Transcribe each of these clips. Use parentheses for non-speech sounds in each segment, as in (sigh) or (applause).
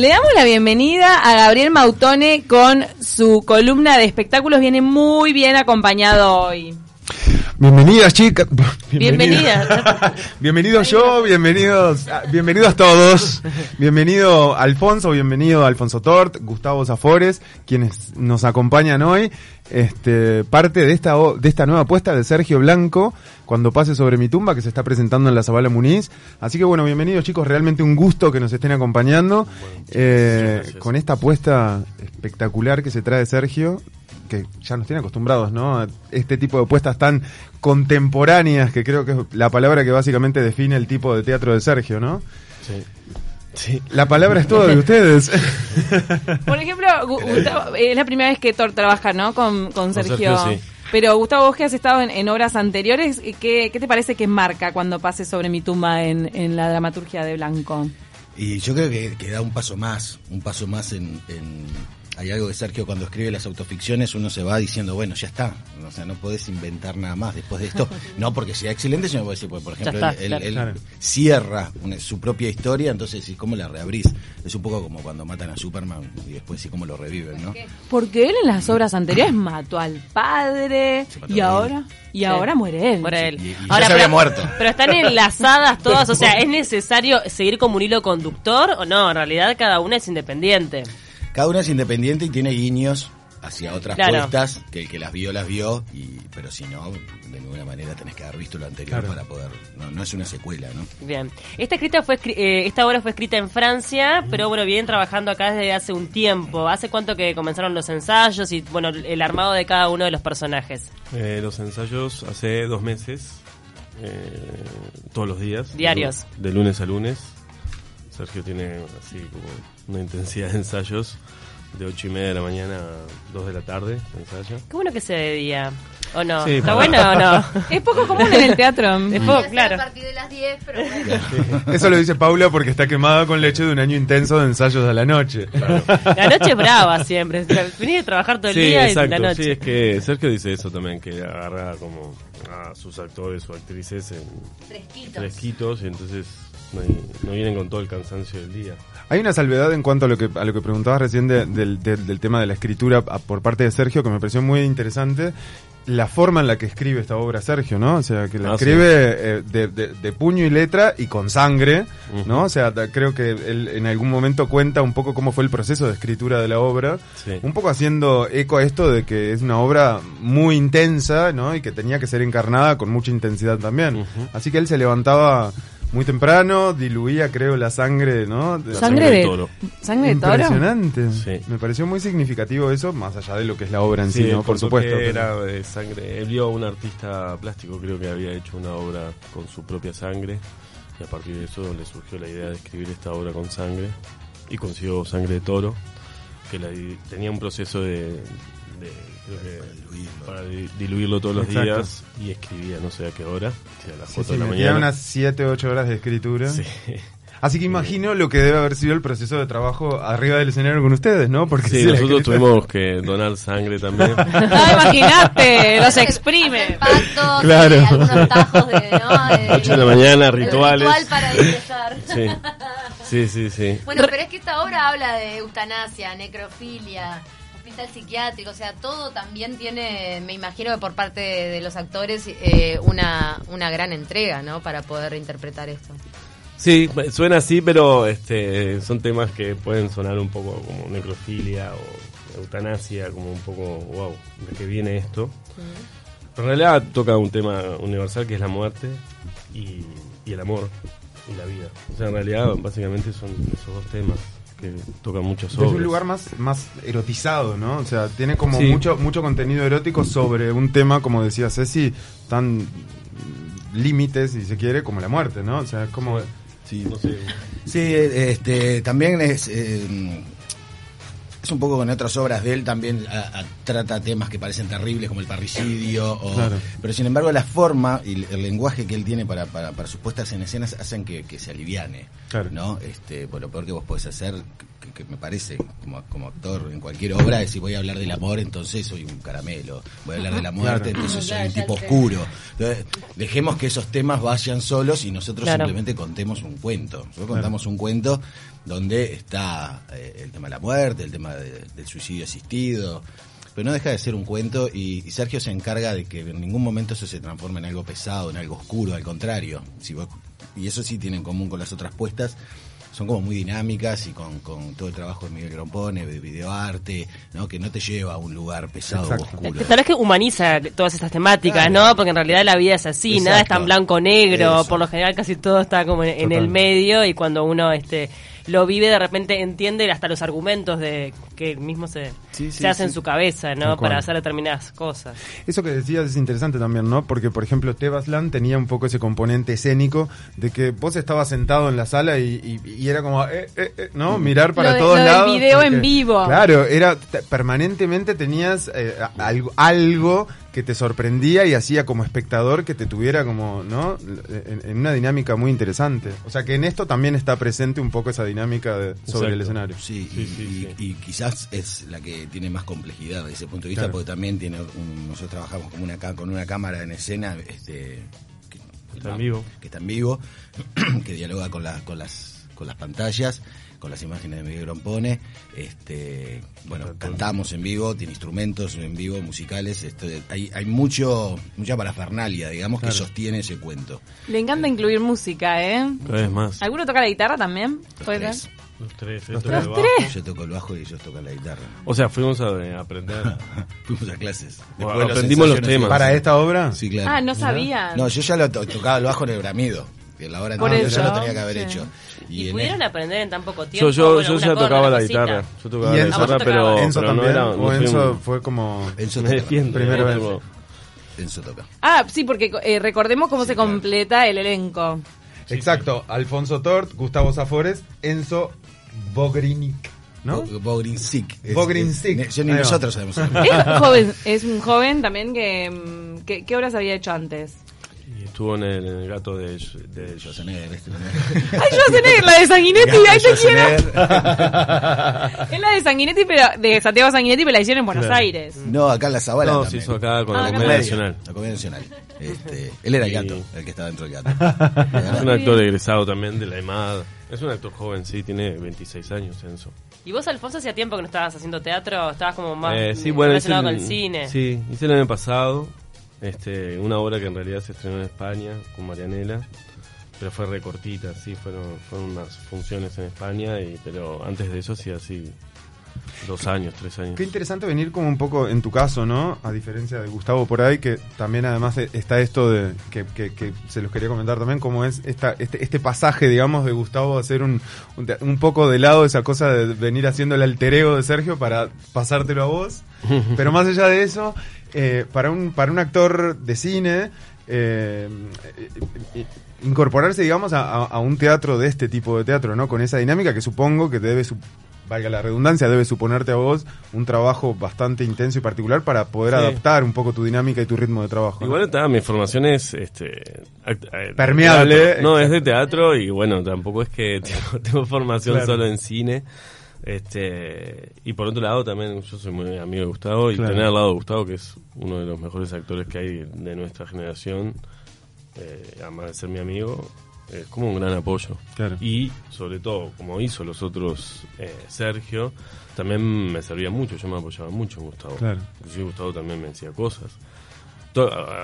Le damos la bienvenida a Gabriel Mautone con su columna de espectáculos. Viene muy bien acompañado hoy. Bienvenidas chicas. (laughs) Bienvenida. Bienvenido yo, bienvenidos, ah, bienvenidos todos. Bienvenido Alfonso, bienvenido Alfonso Tort, Gustavo Zafores, quienes nos acompañan hoy. Este, parte de esta, o- de esta nueva apuesta de Sergio Blanco, cuando pase sobre mi tumba, que se está presentando en la Zabala Muniz. Así que bueno, bienvenidos chicos, realmente un gusto que nos estén acompañando eh, con esta apuesta espectacular que se trae Sergio, que ya nos tiene acostumbrados, ¿no? A este tipo de apuestas tan contemporáneas, que creo que es la palabra que básicamente define el tipo de teatro de Sergio, ¿no? Sí. Sí. La palabra es todo de ustedes. (laughs) Por ejemplo, Gustavo, es la primera vez que Thor trabaja, ¿no? Con, con Sergio. Sergio, sí. Pero Gustavo, vos que has estado en, en obras anteriores, ¿qué, ¿qué te parece que marca cuando pase sobre mi tumba en, en la dramaturgia de Blanco? Y yo creo que, que da un paso más, un paso más en, en- Hay algo de Sergio cuando escribe las autoficciones, uno se va diciendo, bueno, ya está. O sea, no podés inventar nada más después de esto. (laughs) No porque sea excelente, sino porque, porque, por ejemplo, está, él, claro. él Claro. cierra una- su propia historia, entonces, ¿y cómo la reabrís? Es un poco como cuando matan a Superman y después sí cómo lo reviven, ¿no? Porque él en las obras anteriores mató al padre mató y ahora y ahora muere él. Muere él. Y- y ya se había muerto. Pero están enlazadas (laughs) todas, o sea, ¿es necesario seguir como un hilo conductor o no? En realidad cada una es independiente. Cada una es independiente y tiene guiños hacia otras Claro. puestas, que el que las vio, las vio, y, pero si no, de ninguna manera tenés que haber visto lo anterior Claro. para poder... No, no es una secuela, ¿no? Bien. Esta escrita fue eh, esta obra fue escrita en Francia, pero bueno, vienen trabajando acá desde hace un tiempo. ¿Hace cuánto que comenzaron los ensayos y bueno, el armado de cada uno de los personajes? Eh, los ensayos hace dos meses, eh, todos los días. Diarios. De, lunes a lunes. Sergio tiene así como una intensidad de ensayos de ocho y media de la mañana a 2 de la tarde, ensayo. Qué bueno que se de día. ¿O no? Sí, ¿Está bueno o no? (laughs) Es poco común en el teatro. Es poco, claro. a partir de las 10, pero bueno. (laughs) Eso lo dice Paula porque está quemada con leche de un año intenso de ensayos a la noche. La noche es brava siempre. Venís a trabajar todo el Sí, día y exacto. la noche. Sí, es que Sergio dice eso también, que agarra como a sus actores o actrices en Fresquitos. fresquitos y entonces no, hay- no vienen con todo el cansancio del día. Hay una salvedad en cuanto a lo que a lo que preguntabas recién de- del, del- del tema de la escritura por parte de Sergio, que me pareció muy interesante. La forma en la que escribe esta obra Sergio, ¿no? O sea, que la Ah, escribe eh, de, de- de puño y letra y con sangre, ¿no? O sea, da- creo que él en algún momento cuenta un poco cómo fue el proceso de escritura de la obra. Sí. Un poco haciendo eco a esto de que es una obra muy intensa, ¿no? Y que tenía que ser encarnada con mucha intensidad también. Así que él se levantaba muy temprano, diluía, creo, la sangre, ¿no? De- La Sangre de toro. ¿Sangre de toro? Impresionante. Sí. Me pareció muy significativo eso, más allá de lo que es la obra en sí, Sí, ¿no? Por supuesto. que pero- era de sangre. Él vio a un artista plástico, creo que había hecho una obra con su propia sangre. Y a partir de eso le surgió la idea de escribir esta obra con sangre. Y consiguió sangre de toro, que la tenía un proceso de. De- creo que para di- diluirlo todos los Exacto. días y escribía no sé a qué hora, si a las Sí, 4 sí, de la mañana. unas 7, 8 horas de escritura. Sí. Así que imagino lo que debe haber sido el proceso de trabajo arriba del escenario con ustedes, ¿no? Porque Sí, nosotros tuvimos que donar sangre también. (laughs) Ah, imagínate, los exprime. Pactos, Claro. eh, algunos tajos de, ¿no? (laughs) de- 8 de la mañana, el rituales. Ritual para ingresar. (laughs) Sí, sí, sí. sí. Bueno, pero es que esta obra habla de eutanasia, necrofilia, hospital psiquiátrico, o sea, todo también tiene, me imagino que por parte de, los actores, eh, una, una gran entrega, ¿no? Para poder interpretar esto. Sí, suena así, pero este, son temas que pueden sonar un poco como necrofilia o eutanasia, como un poco, wow, ¿de qué viene esto? Pero en realidad toca un tema universal que es la muerte y, y el amor y la vida. O sea, en realidad básicamente son esos dos temas que Desde obras. un lugar más, más erotizado, ¿no? O sea, tiene como Sí. mucho, mucho contenido erótico sobre un tema, como decía Ceci, tan límites, si se quiere, como la muerte, ¿no? O sea, es como... Sí, No sé, Sí, este, también es, eh, es un poco con otras obras de él, también a- a- trata temas que parecen terribles como el parricidio, o- Claro. pero sin embargo la forma y el, el lenguaje que él tiene para, para, para sus puestas en escenas hacen que, que se aliviane, Claro. ¿no? Este, por lo peor que vos podés hacer, que, que me parece como, como actor en cualquier obra es si voy a hablar del amor, entonces soy un caramelo. Voy a hablar de la muerte, Claro. entonces soy un tipo oscuro. Entonces, dejemos que esos temas vayan solos y nosotros Claro. simplemente contemos un cuento. Nosotros contamos un cuento donde está eh, el tema de la muerte, el tema de- del suicidio asistido, pero no deja de ser un cuento y, y Sergio se encarga de que en ningún momento eso se transforme en algo pesado, en algo oscuro, al contrario. Si vos- y eso sí tiene en común con las otras puestas. Son como muy dinámicas y con, con todo el trabajo de Miguel Grompone, de videoarte, ¿no? que no te lleva a un lugar pesado o Exacto. oscuro. Tal vez que humaniza todas estas temáticas, Claro. ¿no? Porque en realidad la vida es así, nada es tan blanco-negro, Eso. por lo general casi todo está como en, en el medio y cuando uno este lo vive de repente entiende hasta los argumentos de que mismo se, Sí, sí, se hace en su cabeza, ¿no? Para hacer determinadas cosas. Eso que decías es interesante también, ¿no? Porque, por ejemplo, Tebaslan tenía un poco ese componente escénico de que vos estabas sentado en la sala y, y- y era como, eh, eh, eh, ¿no? Mirar para Lo de- todos lo lados. video en vivo. Claro, era permanentemente tenías eh, algo, algo que te sorprendía y hacía como espectador que te tuviera como, ¿no? En, en una dinámica muy interesante. O sea que en esto también está presente un poco esa dinámica de- sobre el escenario. Sí, Sí, y, sí, y- sí. y quizás es la que tiene más complejidad desde ese punto de vista, Claro. porque también tiene un- nosotros trabajamos como una, con una cámara en escena este, que, Está en vivo. que está en vivo, (clears throat) que dialoga con, la- con, las, con las pantallas, con las imágenes de Miguel Grompone. Este, bueno, cantamos en vivo, tiene instrumentos en vivo, musicales. Esto, hay hay mucho mucha parafernalia, digamos, que sostiene ese cuento. Le encanta incluir música, ¿eh? Cada vez más. ¿Alguno toca la guitarra también? Los ¿Puede tres. ser? Los tres. Los esto tres. Yo toco el bajo y ellos tocan la guitarra. O sea, fuimos a eh, aprender. (laughs) Fuimos a clases. Bueno, Después aprendimos los temas. Para esta obra, Sí, claro. Ah, no sabía. No, yo ya lo to- tocaba el bajo en el bramido. Que la hora Por anterior eso, ya lo tenía que haber sí. hecho. Y, pudieron el- aprender en tan poco tiempo. Yo, yo, bueno, yo ya tocaba la cosita. guitarra. Yo tocaba ¿Y la Enzo? guitarra, pero. Enzo pero no también, era. no Enzo un- fue como... Enzo Me. Primera ¿no? vez. Enzo toca. Ah, sí, porque eh, recordemos cómo Sí, se claro. completa el elenco. Exacto, Alfonso Tort, Gustavo Zafores, Enzo Bogrinic, ¿no? Bo- Bogrinsic. Es- Bogrinsic. Yo ni nosotros sabemos. (laughs) Es joven, es un joven también que, mm, que- ¿qué obras había hecho antes? Estuvo en el, en el gato de, de Schwarzenegger, este, ¿no? (laughs) Ay, Schwarzenegger, la de Sanguinetti, ahí te quiero. Es la de Sanguinetti, pero de Santiago Sanguinetti, pero la hicieron en Buenos Claro. Aires. No, acá en la Zabala No, también. se hizo acá con Ah, la Comedia. Nacional. La Comedia Nacional. Este, él era el gato, el que estaba dentro del gato. Es un actor egresado también de la EMAD. Es un actor joven, sí, tiene 26 años, Enzo. ¿Y vos, Alfonso, hacía tiempo que no estabas haciendo teatro? ¿Estabas como más Eh, sí, bueno, relacionado el- con el cine? Sí, hice el año pasado este, una obra que en realidad se estrenó en España con Marianela, pero fue recortita, sí, fueron, fueron unas funciones en España, y, pero antes de eso sí, así dos años, tres años. Qué interesante venir como un poco en tu caso, ¿no? A diferencia de Gustavo por ahí, que también además e- está esto de que, que- que se los quería comentar también, como es esta, este, este pasaje, digamos, de Gustavo a hacer un, un, un poco de lado esa cosa de venir haciendo el alter ego de Sergio para pasártelo a vos. (laughs) Pero más allá de eso, eh, para, un, para un actor de cine, eh, incorporarse, digamos, a, a- un teatro de este tipo de teatro, ¿no? Con esa dinámica que supongo que debe, su- valga la redundancia, debe suponerte a vos un trabajo bastante intenso y particular para poder Sí. adaptar un poco tu dinámica y tu ritmo de trabajo. ¿no? Igual está, mi formación es este, eh, Permeable. No, es de teatro y bueno, tampoco es que (laughs) tengo, tengo formación Claro. solo en cine. Este, y por otro lado también yo soy muy amigo de Gustavo y Claro. tener al lado a Gustavo, que es uno de los mejores actores que hay de nuestra generación, eh, además de ser mi amigo, es como un gran apoyo. Claro. Y sobre todo, como hizo los otros eh, Sergio, también me servía mucho, yo me apoyaba mucho en Gustavo. Claro. Inclusive Gustavo también me decía cosas.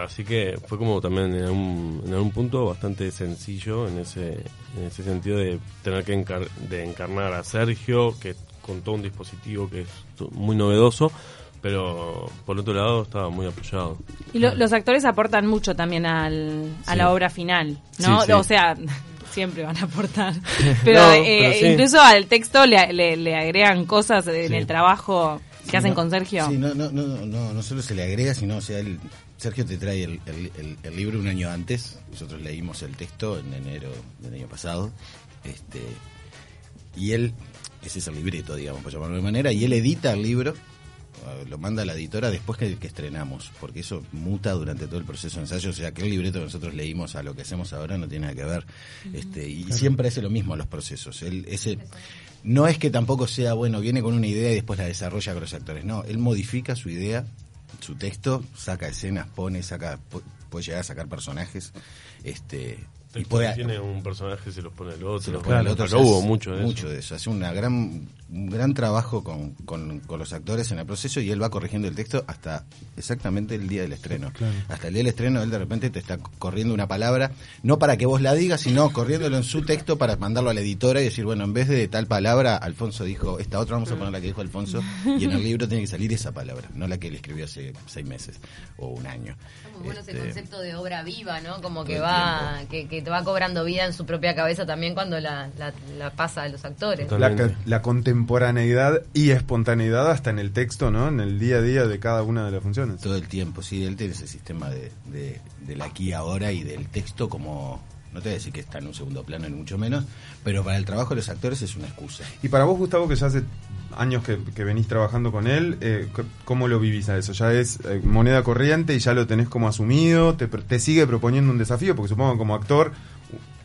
Así que fue como también en algún, en algún punto bastante sencillo en ese, en ese sentido de tener que encar- de encarnar a Sergio, que con todo un dispositivo que es muy novedoso, pero por otro lado estaba muy apoyado. Y lo- los actores aportan mucho también al, a Sí. la obra final, ¿no? Sí, sí. O sea, (laughs) siempre van a aportar. (laughs) Pero, No, eh, pero incluso al texto le, le- le agregan cosas en el trabajo que Sí, hacen no- con Sergio. Sí, no, no, no, no, no solo se le agrega, sino, o sea, él- Sergio te trae el, el- el- el libro un año antes. Nosotros leímos el texto en enero del año pasado. Este, y él, ese es el libreto, digamos, por llamarlo de manera, y él edita el libro lo manda la editora después que, que estrenamos, porque eso muta durante todo el proceso de ensayo, o sea, que el libreto que nosotros leímos a lo que hacemos ahora no tiene nada que ver. este Y siempre hace lo mismo los procesos. Él, ese, no es que tampoco sea, bueno, viene con una idea y después la desarrolla con los actores, no, él modifica su idea, su texto, saca escenas, pone, saca, pu- puede llegar a sacar personajes, este... Y puede, tiene un personaje se los pone el otro. se lo pone al otro. Acá hubo es- mucho de eso. mucho de eso. Hace una gran, un gran trabajo con, con, con los actores en el proceso y él va corrigiendo el texto hasta exactamente el día del estreno. Hasta el día del estreno él de repente te está corriendo una palabra, no para que vos la digas, sino corriéndolo en su texto para mandarlo a la editora y decir, bueno, en vez de tal palabra, Alfonso dijo, esta otra vamos a poner la que dijo Alfonso y en el libro tiene que salir esa palabra, no la que él escribió hace seis meses o un año. Muy bueno ese Este, concepto de obra viva, ¿no? Como que va, que, que te va cobrando vida en su propia cabeza también cuando la, la, la pasa a los actores. La, la contemporaneidad y espontaneidad hasta en el texto, ¿no? En el día a día de cada una de las funciones. Todo el tiempo, sí, él tiene ese sistema de, de, del aquí y ahora y del texto como, no te voy a decir que está en un segundo plano ni mucho menos, pero para el trabajo de los actores es una excusa. Y para vos, Gustavo, que ya hace años que, que venís trabajando con él, eh, ¿cómo lo vivís a eso? ¿Ya es eh, moneda corriente y ya lo tenés como asumido? ¿Te, te sigue proponiendo un desafío? Porque supongo que como actor,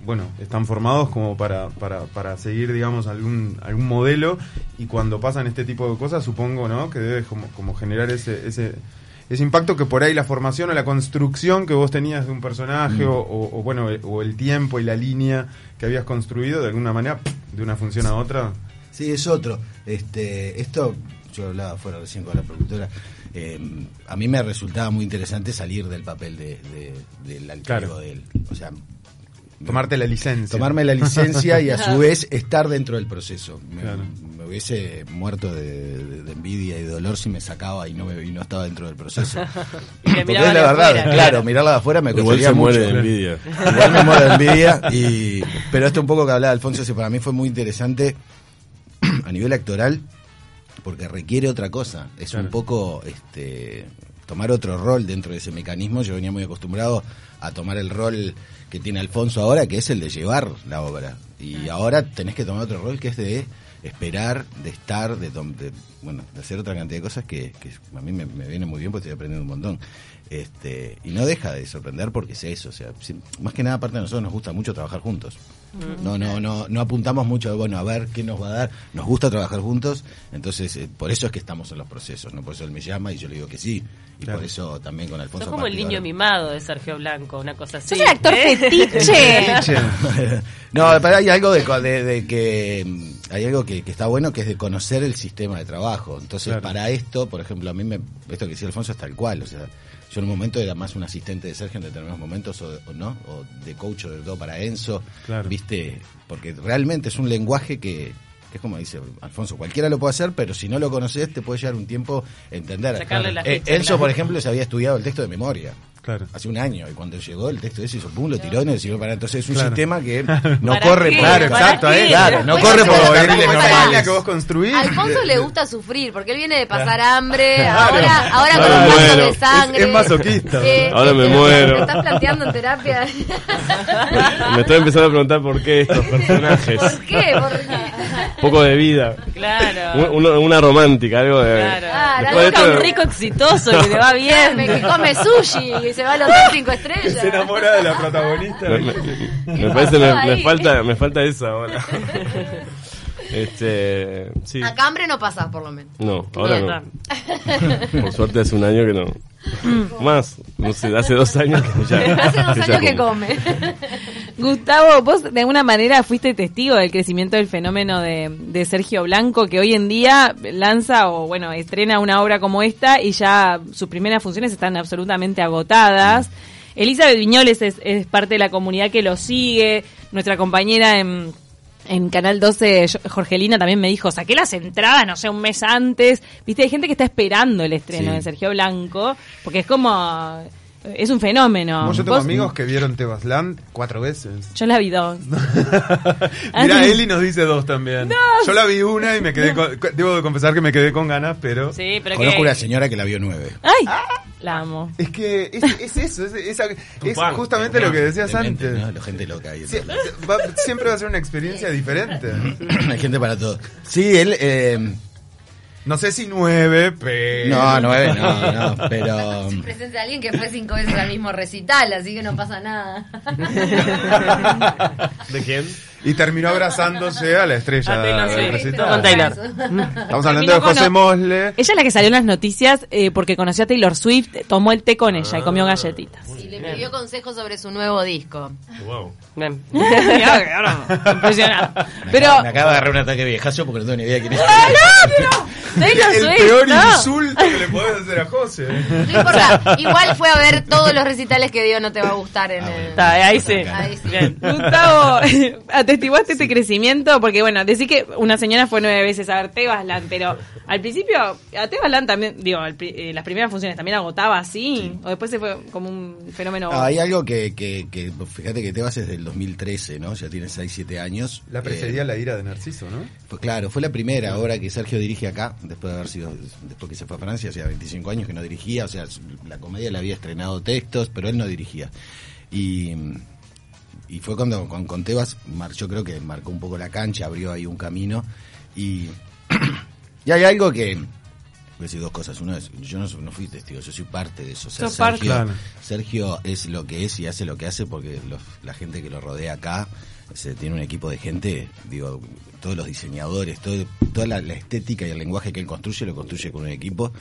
bueno, están formados como para, para, para seguir, digamos, algún, algún modelo y cuando pasan este tipo de cosas, supongo, ¿no? Que debes como, como generar ese... ese ese impacto que por ahí la formación o la construcción que vos tenías de un personaje o, o- o, bueno eh, o el tiempo y la línea que habías construido de alguna manera de una función a otra Sí, es otro. Este, esto, yo hablaba fuera recién con la productora, eh, a mí me resultaba muy interesante salir del papel de, de- del Claro. ego de él. O sea, tomarte la licencia tomarme la licencia y a su (laughs) vez estar dentro del proceso. Me, Claro. me hubiese muerto de, de- de envidia y de dolor si me sacaba y no, me, y no estaba dentro del proceso. (laughs) Y Porque es la verdad, afuera, claro, mirarla de afuera me Igual costaría se muere mucho. de envidia. Igual me muero de envidia. Y, pero esto un poco que hablaba Alfonso, ese para mí fue muy interesante (clears throat) a nivel actoral, porque requiere otra cosa. Es un poco este tomar otro rol dentro de ese mecanismo. Yo venía muy acostumbrado a tomar el rol que tiene Alfonso ahora, que es el de llevar la obra. Y ahora tenés que tomar otro rol que es de esperar, de estar, de, de, bueno, de hacer otra cantidad de cosas que, que a mí me, me viene muy bien porque estoy aprendiendo un montón. Este, y no deja de sorprender porque es eso, o sea, si- más que nada aparte de nosotros nos gusta mucho trabajar juntos. No, no, no, no apuntamos mucho, bueno, a ver qué nos va a dar. Nos gusta trabajar juntos, entonces eh, por eso es que estamos en los procesos, no por eso él me llama y yo le digo que sí, y Claro. por eso también con Alfonso. Sos como el particular- niño mimado de Sergio Blanco, una cosa así. Sos el actor ¿eh? fetiche. (laughs) (laughs) (laughs) no, pero hay algo de, de- de que mm, hay algo que, que está bueno que es de conocer el sistema de trabajo. Entonces, Claro. para esto, por ejemplo, a mí me esto que decía Alfonso es tal cual, o sea, yo en un momento era más un asistente de Sergio en determinados momentos o, o no, o de coach o de todo para Enzo, Claro. ¿viste? Porque realmente es un lenguaje que que es como dice Alfonso, cualquiera lo puede hacer, pero si no lo conoces te puede llevar un tiempo entender. Sacarle la Eh, Enzo, por ejemplo, se había estudiado el texto de memoria claro hace un año y cuando llegó el texto ese hizo pum, lo tiró y sirvió para entonces es un Claro. sistema que (laughs) no ¿Para corre qué? por Claro, ¿Para exacto, eh, claro, no corre por línea normales. que vos construís A Alfonso le gusta sufrir, porque él viene de pasar hambre, (laughs) ahora, ahora Ahora con un me vaso muero. de sangre. Es- es masoquista. Ahora me muero. ¿Te estás planteando en terapia? (laughs) Me estoy empezando a preguntar por qué estos personajes. ¿Por qué? ¿Por qué? Un (laughs) poco de vida. Claro. Un- una, una romántica, algo de. Claro. Ah, de esto- un rico exitoso que le va (laughs) bien. Que come sushi y se va a los (laughs) cinco estrellas. se enamora de la protagonista Me, me- me parece me, me falta me falta eso ahora. Este, sí. Acá hambre no pasas, por lo menos. No, ahora no. (laughs) Por suerte hace un año que no. Más, no sé, hace dos años que ya. (laughs) Hace dos años que come. (laughs) Gustavo, vos de alguna manera fuiste testigo del crecimiento del fenómeno de, de Sergio Blanco, que hoy en día lanza o, bueno, estrena una obra como esta y ya sus primeras funciones están absolutamente agotadas. Elizabeth Viñoles es, es parte de la comunidad que lo sigue, nuestra compañera en, en Canal 12, Jo- Jorgelina, también me dijo, saqué las entradas, no sé, un mes antes. Viste, hay gente que está esperando el estreno Sí. de Sergio Blanco, porque es como... Es un fenómeno. Como yo tengo Vos- amigos que vieron Tebasland cuatro veces. Yo la vi dos. (laughs) Mira, Eli nos dice dos también. Yo la vi una y me quedé con, debo de confesar que me quedé con ganas, pero Sí, pero Conozco que... una señora que la vio nueve. ¡Ay! La amo. es que es, es eso, es, justamente lo que decías Demente, antes. ¿no? La gente loca ahí. Sie- va- siempre va a ser una experiencia diferente. (laughs) Hay gente para todo. Sí, él. eh, No sé si nueve, pero... No, nueve no, no, pero... Soy presencia de alguien que fue cinco veces al mismo recital, así que no pasa nada. (laughs) ¿De quién? Y terminó abrazándose a la estrella A Taylor del Swift. recital. Con Taylor. Estamos hablando de José Mosle. Ella es la que salió en las noticias eh, porque conoció a Taylor Swift, tomó el té con ella y comió Ah. galletitas. Y le pidió consejos sobre su nuevo disco. Wow. Bien. (laughs) (laughs) Impresionante. Pero Me acaba de agarrar un ataque viejazo porque no tengo ni idea quién es. Taylor (laughs) El Swift, peor no. insulto que le podés hacer a José. No importa, igual fue a ver todos los recitales que dio, no te va a gustar en el... Está, ahí sí. Ahí sí. Bien. Gustavo, atestiguaste este crecimiento porque, bueno, decir que una señora ffue nueve veces a ver Tebasland, pero al principio, a Tebasland también, digo, al eh, las primeras funciones también agotaba así, o después se fue como un fenómeno. Ah, hay algo que, que, que, fíjate que Tebas es del 2013, ¿no? Ya tiene 6, 7 años. La Eh, precedía la ira de Narciso, ¿no? Fue- claro, fue la primera obra que Sergio dirige acá, después de haber sido, después que se fue a Francia, hacía 25 años que no dirigía, o sea, la comedia le había estrenado textos, pero él no dirigía. Y, y fue cuando con, con Tebas, mar- yo creo que marcó un poco la cancha, abrió ahí un camino. Y, (clears throat) y hay algo que, voy a decir dos cosas. Una es, yo no, no fui testigo, yo soy parte de eso. O sea. Sergio. Sergio es lo que es y hace lo que hace porque los- la gente que lo rodea acá se, tiene un equipo de gente, digo, todos los diseñadores, todo, toda la, la estética y el lenguaje que él construye lo construye con un equipo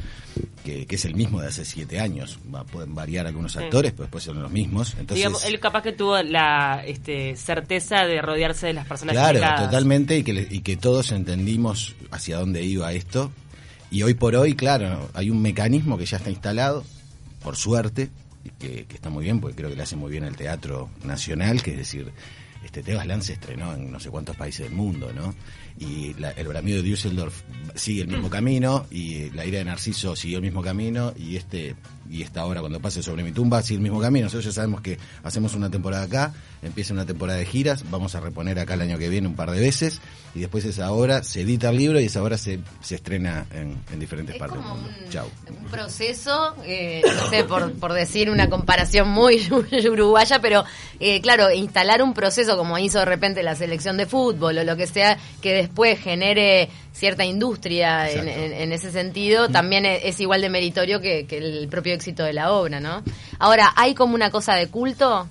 que, que es el mismo de hace siete años. Va- pueden variar algunos actores, pero después son los mismos. Entonces, Digamos, él capaz que tuvo la este, certeza de rodearse de las personas Claro, indicadas. totalmente, y que, y que todos entendimos hacia dónde iba esto. Y hoy por hoy, claro, hay un mecanismo que ya está instalado, por suerte, y que, que está muy bien, porque creo que le hace muy bien el teatro nacional, que es decir, este Tebas Land se estrenó en no sé cuántos países del mundo, ¿no? Y la- el Bramido de Düsseldorf sigue el mismo (clears throat) camino, y la ira de Narciso siguió el mismo camino, y este y esta obra cuando pase sobre mi tumba sigue el mismo camino. Nosotros ya sabemos que hacemos una temporada acá, empieza una temporada de giras, vamos a reponer acá el año que viene un par de veces, y después esa obra se edita el libro y esa obra se, se estrena en, en diferentes Es partes del mundo. un, Chau. un proceso, eh, no sé, por, por decir una comparación muy (laughs) uruguaya, pero eh, claro, instalar un proceso como hizo de repente la selección de fútbol o lo que sea, que después genere cierta industria en, Exacto. en- en ese sentido, también es, es igual de meritorio que, que el propio éxito de la obra, ¿no? Ahora, ¿hay como una cosa de culto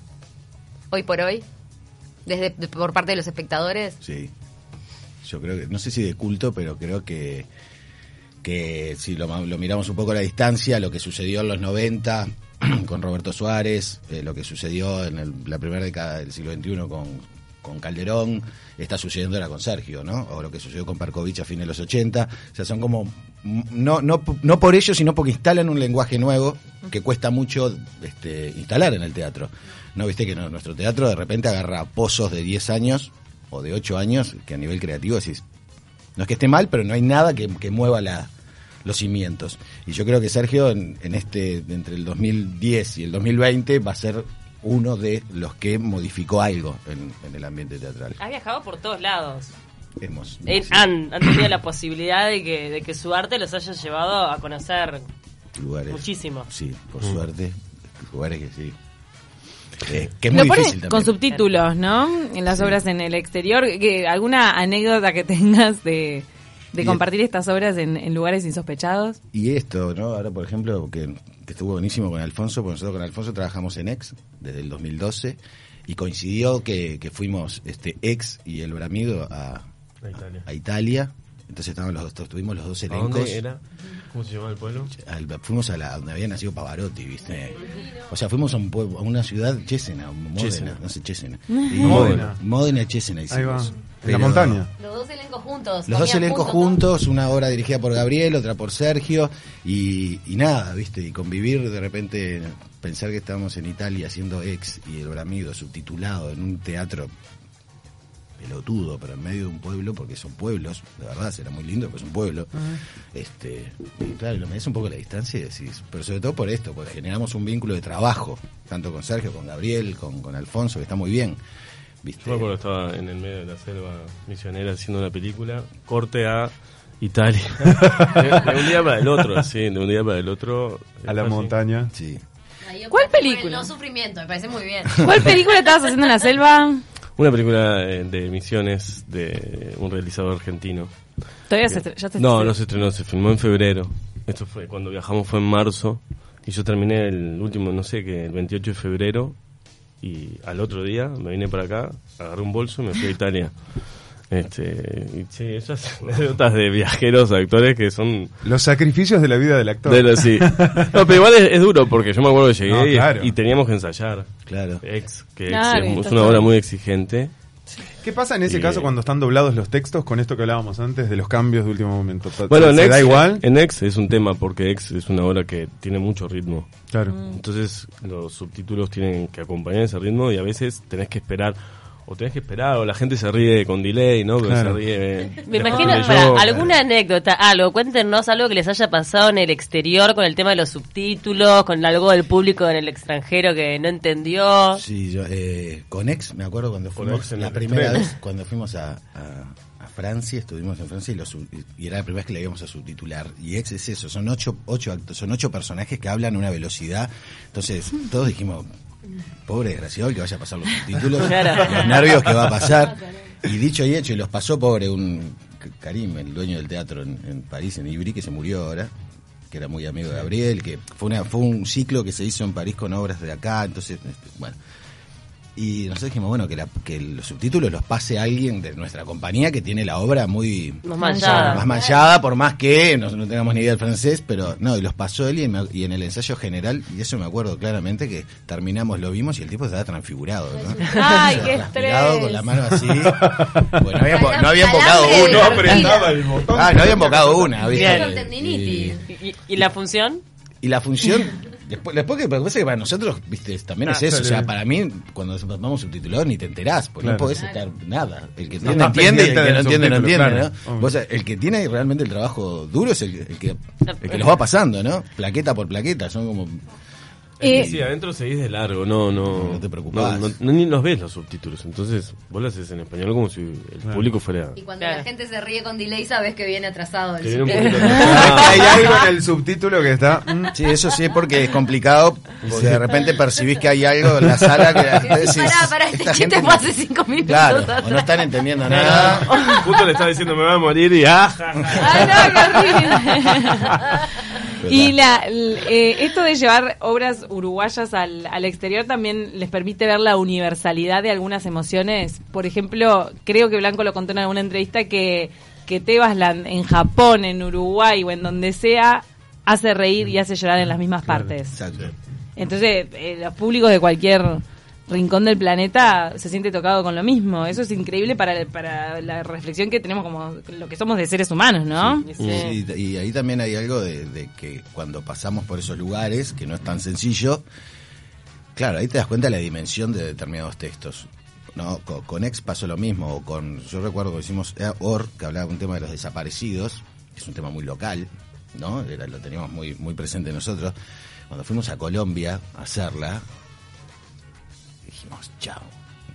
hoy por hoy? Desde, de- por parte de los espectadores. Sí. Yo creo que, no sé si de culto, pero creo que, que si lo, lo miramos un poco a la distancia, lo que sucedió en los 90 (clears throat) con Roberto Suárez, eh, lo que sucedió en el- la primera década del siglo XXI con, Calderón, está sucediendo ahora con Sergio, ¿no? O lo que sucedió con Parkovich a fines de los 80. O sea, son como, no, no, no por ello, sino porque instalan un lenguaje nuevo que cuesta mucho este, instalar en el teatro. ¿No viste que nuestro teatro de repente agarra pozos de 10 años o de 8 años que a nivel creativo decís, no es que esté mal, pero no hay nada que mueva la, los cimientos. Y yo creo que Sergio en, en este entre el 2010 y el 2020 va a ser uno de los que modificó algo en, en el ambiente teatral. Ha viajado por todos lados. Hemos, Eh, Han, han tenido la posibilidad de que, de que su arte los haya llevado a conocer lugares. muchísimo. Sí, por suerte, lugares que sí. Eh, que es Lo muy pone difícil también. con subtítulos, ¿no? En las obras en el exterior. que ¿Alguna anécdota que tengas de, de compartir estas obras en, en lugares insospechados? Y esto, ¿no? Ahora, por ejemplo, que, que estuvo buenísimo con Alfonso, porque nosotros con Alfonso trabajamos en Ex desde el 2012 y coincidió que, que fuimos este Ex y el Bramido a, A Italia. a Italia. Entonces estaban los dos, tuvimos los dos ¿A elencos. dónde era? ¿Cómo se llamaba el pueblo? Al- fuimos a la donde había nacido Pavarotti, ¿viste? O sea, fuimos a un pueblo, a una ciudad, Chesena, Módena, Chesena. no sé, Chesena. (laughs) Y- Módena. Módena, Chesena Ahí va. hicimos. En la montaña. Los dos elencos juntos. Los dos elencos juntos, una obra dirigida por Gabriel, otra por Sergio, y, y nada, ¿viste? Y convivir de repente, pensar que estábamos en Italia haciendo ex y el Bramido subtitulado en un teatro pelotudo, pero en medio de un pueblo, porque son pueblos, de verdad, será muy lindo, pero es un pueblo. este Y claro, lo medís un poco la distancia y decís, pero sobre todo por esto, porque generamos un vínculo de trabajo, tanto con Sergio, con Gabriel, con, con Alfonso, que está muy bien. ¿Viste? Yo me acuerdo que estaba en el medio de la selva misionera haciendo una película, corte a Italia. (laughs) de, de un día para el otro, sí, de un día para el otro. A la Así. montaña. Sí. ¿Cuál película? No sufrimiento, me parece muy bien. (laughs) ¿Cuál película estabas haciendo en la selva? Una película eh, de misiones de un realizador argentino. Todavía se, ya te No, no se estrenó, se filmó en febrero. Esto fue cuando viajamos fue en marzo y yo terminé el último, no sé, que el 28 de febrero y al otro día me vine para acá, agarré un bolso y me fui a Italia. Este, y sí, esas (laughs) anécdotas de viajeros, actores que son Los sacrificios de la vida del actor. de los- sí. No, pero igual es, es duro porque yo me acuerdo que llegué No, y- claro. y, teníamos que ensayar. Claro. Ex, que Ex Claro, es, es una obra muy exigente. ¿Qué pasa en ese Y- caso cuando están doblados los textos con esto que hablábamos antes de los cambios de último momento? ¿Te- Bueno, en ¿Se Ex, da igual? en Ex es un tema porque Ex es una obra que tiene mucho ritmo. Claro. Entonces los subtítulos tienen que acompañar ese ritmo y a veces tenés que esperar. O tenés que esperar, o la gente se ríe con delay, ¿no? Porque Claro. se ríe. Me después imagino, para, alguna anécdota, algo, cuéntenos algo que les haya pasado en el exterior con el tema de los subtítulos, con algo del público en el extranjero que no entendió. Sí, yo, eh, con ex, me acuerdo cuando fuimos, la primera vez, cuando fuimos a, a- a Francia, estuvimos en Francia y, era la primera vez que le íbamos a subtitular. Y ex es eso, son ocho, ocho actos, son ocho personajes que hablan a una velocidad. Entonces, todos dijimos, pobre desgraciado el que vaya a pasar los (laughs) Claro. los nervios que va a pasar. (laughs) Y dicho y hecho, y los pasó pobre un Karim, el dueño del teatro en, en París, en Ivry, que se murió ahora que era muy amigo de Gabriel, que fue una fue un ciclo que se hizo en París con obras de acá, entonces, este, bueno. Y nosotros dijimos, bueno, que, la- que los subtítulos los pase alguien de nuestra compañía que tiene la obra muy Más manchada. más manchada, por más que no, no tengamos ni idea del francés, pero no, y los pasó él y, me- y en el ensayo general, y eso me acuerdo claramente que terminamos, lo vimos y el tipo estaba transfigurado, ¿no? Ay, (laughs) qué estrés. con la mano así. (laughs) Bueno, no había, embo- no había embocado uno. apretaba el botón. Ah, no había embocado una. Y- ¿Y, y la función? y la función, (laughs) después, después que, pasa que para nosotros, viste, también Ah, es eso. O sea, para mí, cuando vamos subtitulado ni te enterás, porque Claro. no podés estar nada. El que No entiende, estás entiende, y el que no entiende, no entiende, claro. ¿no? Vos, el que tiene realmente el trabajo duro es el, el que, el que los va pasando, ¿no? Plaqueta por plaqueta, son como... Es que Eh, sí, adentro seguís de largo, no, no. No te preocupás. No, no- no- ni los ves los subtítulos. Entonces, vos lo haces en español como si el público fuera. Y cuando Claro. la gente se ríe con delay, sabes que viene atrasado el Que subtítulo. Ah, (laughs) Hay algo en el subtítulo que está. mm, Sí, eso sí, porque es complicado, porque de repente percibís que hay algo en la sala que la gente decís, Pará, pará, este esta chiste gente fue hace cinco minutos Claro, o atrás. no están entendiendo nada. Justo le está diciendo me va a morir y ah, ja, ja. Ay, no, qué horrible. Y la, eh, esto de llevar obras uruguayas al, al exterior también les permite ver la universalidad de algunas emociones. Por ejemplo, creo que Blanco lo contó en alguna entrevista que, que Tebasland en Japón, en Uruguay o en donde sea, hace reír y hace llorar en las mismas partes. Exacto. Entonces, eh, los públicos de cualquier rincón del planeta se siente tocado con lo mismo. Eso es increíble para, para la reflexión que tenemos como lo que somos de seres humanos, ¿no? Sí. Sí, y ahí también hay algo de, de que cuando pasamos por esos lugares, que no es tan sencillo, claro, ahí te das cuenta de la dimensión de determinados textos. No, con, con Ex pasó lo mismo, o con, yo recuerdo que hicimos eh, Or, que hablaba de un tema de los desaparecidos, que es un tema muy local, ¿no? Era- lo teníamos muy, muy presente nosotros. Cuando fuimos a Colombia a hacerla, dijimos, chao.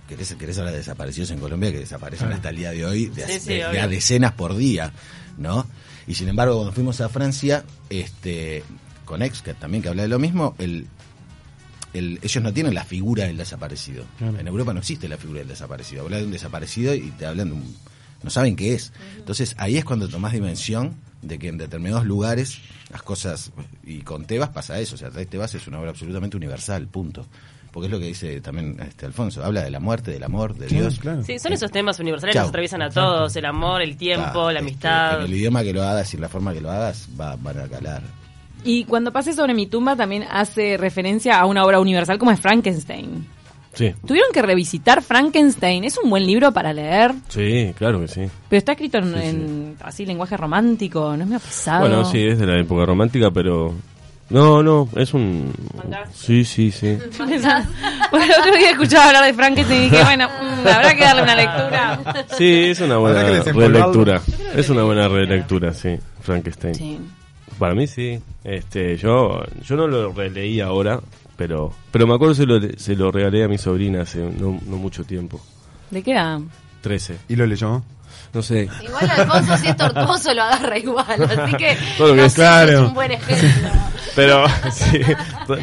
¿Querés, querés hablar de desaparecidos en Colombia que desaparecen hasta el día de hoy, de, Sí, sí, de- de obvio. a decenas por día, ¿no? Y sin embargo, cuando fuimos a Francia, este, con ex, que también que habla de lo mismo, el, el- ellos no tienen la figura del desaparecido. En Europa no existe la figura del desaparecido. Habla de un desaparecido y te hablan de un... No saben qué es. Entonces ahí es cuando tomás dimensión de que en determinados lugares las cosas... Y con Tebas pasa eso. O sea, Tebas es una obra absolutamente universal, punto. Porque es lo que dice también este Alfonso. Habla de la muerte, del amor, de Dios. claro. Sí, son esos temas universales que nos atraviesan a todos, el amor, el tiempo, Claro, la este, amistad. en el idioma que lo hagas y la forma que lo hagas va, van a calar. Y cuando pase sobre mi tumba también hace referencia a una obra universal como es Frankenstein. Sí, Tuvieron que revisitar Frankenstein. Es un buen libro para leer, sí, claro que sí. pero está escrito en, Sí, sí. en así lenguaje romántico, no es muy pesado. Bueno, sí, es de la época romántica, pero. No, no, es un. Sí, sí, sí. (laughs) bueno, el otro día escuchaba hablar de Frankenstein y dije, bueno, mm, habrá que darle una lectura. Sí, es una buena relectura. Es una buena relectura, sí, Frankenstein. Sí. Para mí sí. Este, yo, yo no lo releí ahora, pero, pero me acuerdo se lo, se lo regalé a mi sobrina hace no, no mucho tiempo. ¿De qué edad? 13. ¿Y lo leyó? No sé. Igual Alfonso, si es tortuoso, lo agarra igual. Así que. Todo lo que no es sé si claro. Es un buen ejemplo. Pero (laughs) sí,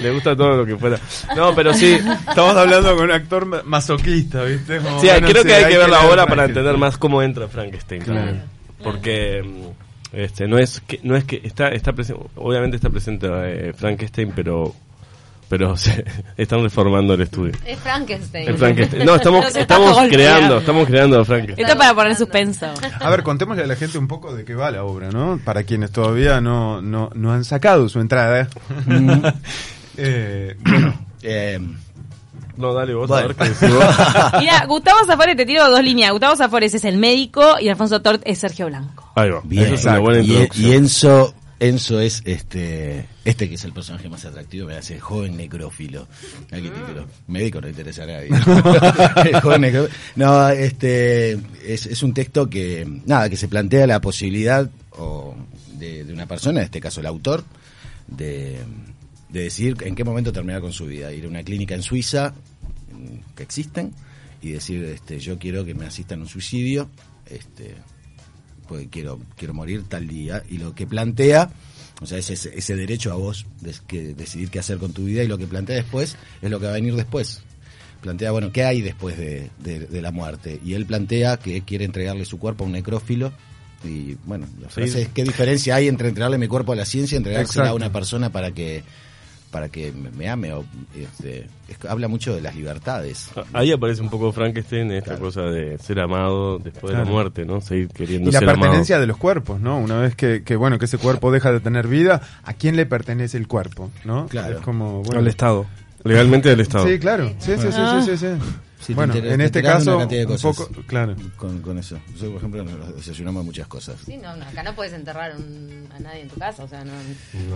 le gusta todo lo que fuera. No, pero sí. Estamos hablando con un actor ma- masoquista, ¿viste? Como, Sí, bueno, creo sí, que hay que ver la leer obra para entender más cómo entra Frankenstein. Claro. también. porque este no es que no es que está está presente obviamente está presente eh, Frankenstein pero pero (laughs) se- están reformando el estudio Es Frankenstein. el Frankenstein no (laughs) estamos estamos creando estamos creando a Frankenstein Esto para poner suspenso. A ver, contémosle a la gente un poco de qué va la obra, ¿no? Para quienes todavía no, no, no han sacado su entrada. (laughs) Eh, bueno, Eh, no dale vos Bueno. a ver qué decís vos. Mira, Gustavo Zafores, te tiro dos líneas. Gustavo Zafores es el médico y Alfonso Tort es Sergio Blanco. ahí va bien. Eso es una buena y, introducción y Enzo, Enzo es este, este que es el personaje más atractivo, me hace joven necrófilo. Aquí título. Médico no interesa a nadie. (laughs) Joven necrófilo. No, este, es, es un texto que, nada, que se plantea la posibilidad o de, de una persona, en este caso el autor, de, de decidir en qué momento terminar con su vida. Ir a una clínica en Suiza, mm, que existen, y decir, este, yo quiero que me asistan a un suicidio, este, porque quiero, quiero morir tal día, y lo que plantea, o sea, es ese, ese derecho a vos de que decidir qué hacer con tu vida, y lo que plantea después es lo que va a venir después. Plantea, bueno, ¿qué hay después de, de- de la muerte? Y él plantea que quiere entregarle su cuerpo a un necrófilo, y bueno, la frase es, ¿qué diferencia hay entre entregarle mi cuerpo a la ciencia y entregársela a una persona para que para que me, me ame? O, este, es- habla mucho de las libertades. Ahí aparece un poco Frankenstein, esta Claro. cosa de ser amado después de la muerte, ¿no? Seguir queriendo y la ser pertenencia amado. de los cuerpos, ¿no? Una vez que, que, bueno, que ese cuerpo deja de tener vida, ¿a quién le pertenece el cuerpo, no? Claro. Es como, bueno, Al Estado. Legalmente del Estado. Sí, claro. Sí, sí, sí, Ah. sí, sí, sí. Bueno, en te este caso, una cantidad de un cosas. poco, claro. Con, con eso. Yo, por ejemplo, nos desayunamos muchas cosas. Sí, no, no, acá no puedes enterrar un- a nadie en tu casa, o sea, no.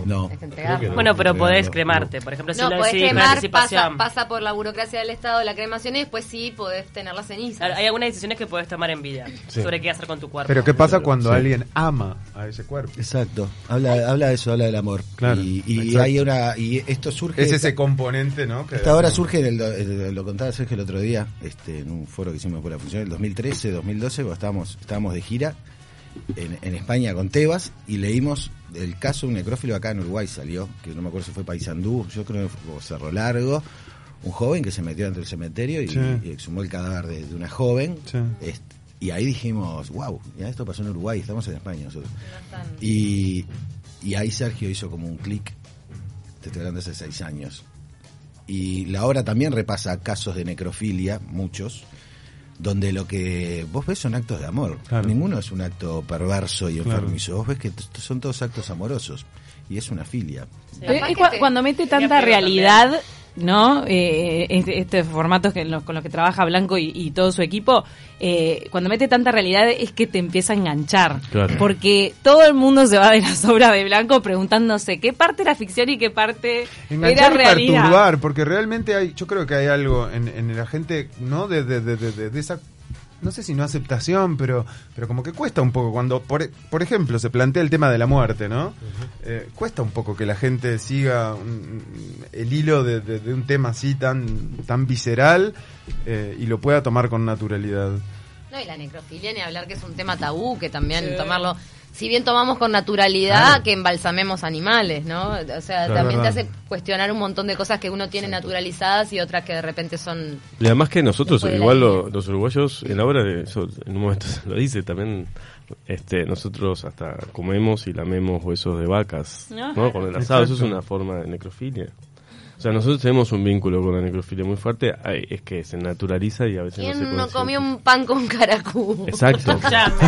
No. Entregarlo. Bueno, pero podés cremarte, por ejemplo, si No, lo podés cremar, pasa, pasa por la burocracia del Estado la cremación y después sí podés tener las cenizas. Claro, hay algunas decisiones que podés tomar en vida Sí. sobre qué hacer con tu cuerpo. Pero ¿qué pasa cuando Sí. alguien ama a ese cuerpo? Exacto. Habla, habla de eso, habla del amor. Claro, Y, hay una y esto surge. Es ese componente, ¿no? Que- Esta ahora surge, en el- lo contaba Sergio el otro día, este, en un foro que hicimos por la función, el 2013, 2012, cuando estábamos, estábamos de gira en, en España con Tebas y leímos el caso de un necrófilo acá en Uruguay salió, que no me acuerdo si fue Paysandú, yo creo que fue Cerro Largo, un joven que se metió dentro del cementerio y, Sí. y exhumó el cadáver de, de una joven. Sí. Este, y ahí dijimos, wow, ya esto pasó en Uruguay, estamos en España nosotros. Y, y ahí Sergio hizo como un clic, te estoy hablando hace seis años. Y la obra también repasa casos de necrofilia, muchos, donde lo que vos ves son actos de amor. Claro. Ninguno es un acto perverso y Claro. enfermizo. Vos ves que son todos actos amorosos. Y es una filia. Pero Capaz es que cua- te- cuando mete tanta realidad, ¿no? Eh, este, estos formatos que, los- con los que trabaja Blanco y, y todo su equipo, eh, cuando mete tanta realidad es que te empieza a enganchar. Claro. Porque todo el mundo se va de las (laughs) obras de Blanco preguntándose qué parte era ficción y qué parte era y realidad. perturbar, porque realmente hay, yo creo que hay algo en, en la gente, ¿no? De, de, de, de- de esa, no sé si no aceptación, pero, pero como que cuesta un poco cuando, por, por ejemplo, se plantea el tema de la muerte, ¿no? Eh, cuesta un poco que la gente siga un- el hilo de, de- de un tema así tan, tan visceral eh, y lo pueda tomar con naturalidad. No, y la necrofilia, ni hablar que es un tema tabú, que también tomarlo. Si bien tomamos con naturalidad, que embalsamemos animales, ¿no? O sea, también te hace cuestionar un montón de cosas que uno tiene naturalizadas y otras que de repente son. Y además que nosotros, igual lo- los uruguayos, en la obra, de- eso en un momento (laughs) se lo dice también, este nosotros hasta comemos y lamemos huesos de vacas, Ajá. ¿no? Con el asado, eso es una forma de necrofilia. O sea, nosotros tenemos un vínculo con la necrofilia muy fuerte, ay, es que se naturaliza y a veces no se ¿Quién no comió un pan con caracú? Exacto. (laughs) Exacto.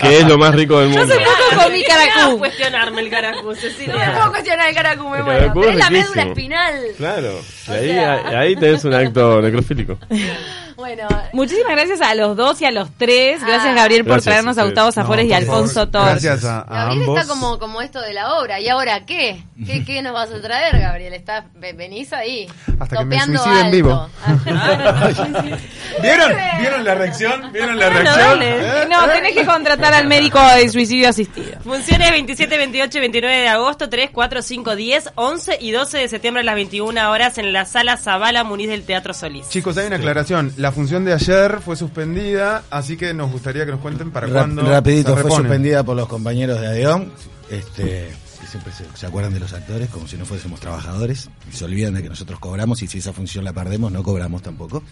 que es lo más rico del Yo mundo. hace poco comí No caracú. cuestionarme el caracú, No me puedo Cecilia. cuestionar el caracú, me El muero. caracú es la médula espinal. Claro. Y O ahí, sea. ahí tenés un acto necrofílico. (laughs) Bueno, Muchísimas gracias a los dos y a los tres. Gracias, Ah. Gabriel, por Gracias traernos a Gustavo. Zafores No, y Alfonso Torres. Gracias a, a Gabriel ambos. está como, como esto de la obra. ¿Y ahora qué? ¿Qué, (laughs) qué nos vas a traer, Gabriel? Estás, ve- venís ahí. Hasta que me suicide en vivo. (laughs) (laughs) ¿Vieron? (laughs) ¿Vieron la reacción? ¿Vieron la reacción? ¿Eh? No, tenés que contratar al médico de suicidio asistido. Funciones 27, 28 y 29 de agosto, 3, 4, 5, 10, 11 y 12 de septiembre a las 21 horas en la sala Zabala Muniz del Teatro Solís. Chicos, hay una aclaración. La función de ayer fue suspendida, así que nos gustaría que nos cuenten para Ra- cuándo. rapidito, se fue suspendida por los compañeros de Adeón. Este, siempre se, se acuerdan de los actores como si no fuésemos trabajadores y se olvidan de que nosotros cobramos y si esa función la perdemos no cobramos tampoco.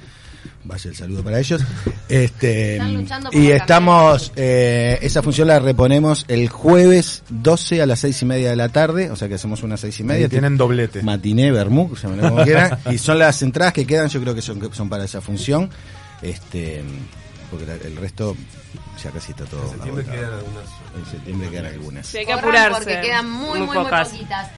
Vaya el saludo para ellos. Este, Están luchando por y estamos, eh, esa función la reponemos el jueves 12 a las seis y media de la tarde, o sea que hacemos unas seis y media. Tienen doblete. Matiné, Bermú, llámenlo como quieran. Y son las entradas que quedan, yo creo que son, que son para esa función. Este, porque el resto ya casi está todo. En septiembre agotado. quedan algunas. En septiembre quedan algunas. Sí, hay que apurarse. Porque quedan muy, Muy muy, muy poquitas.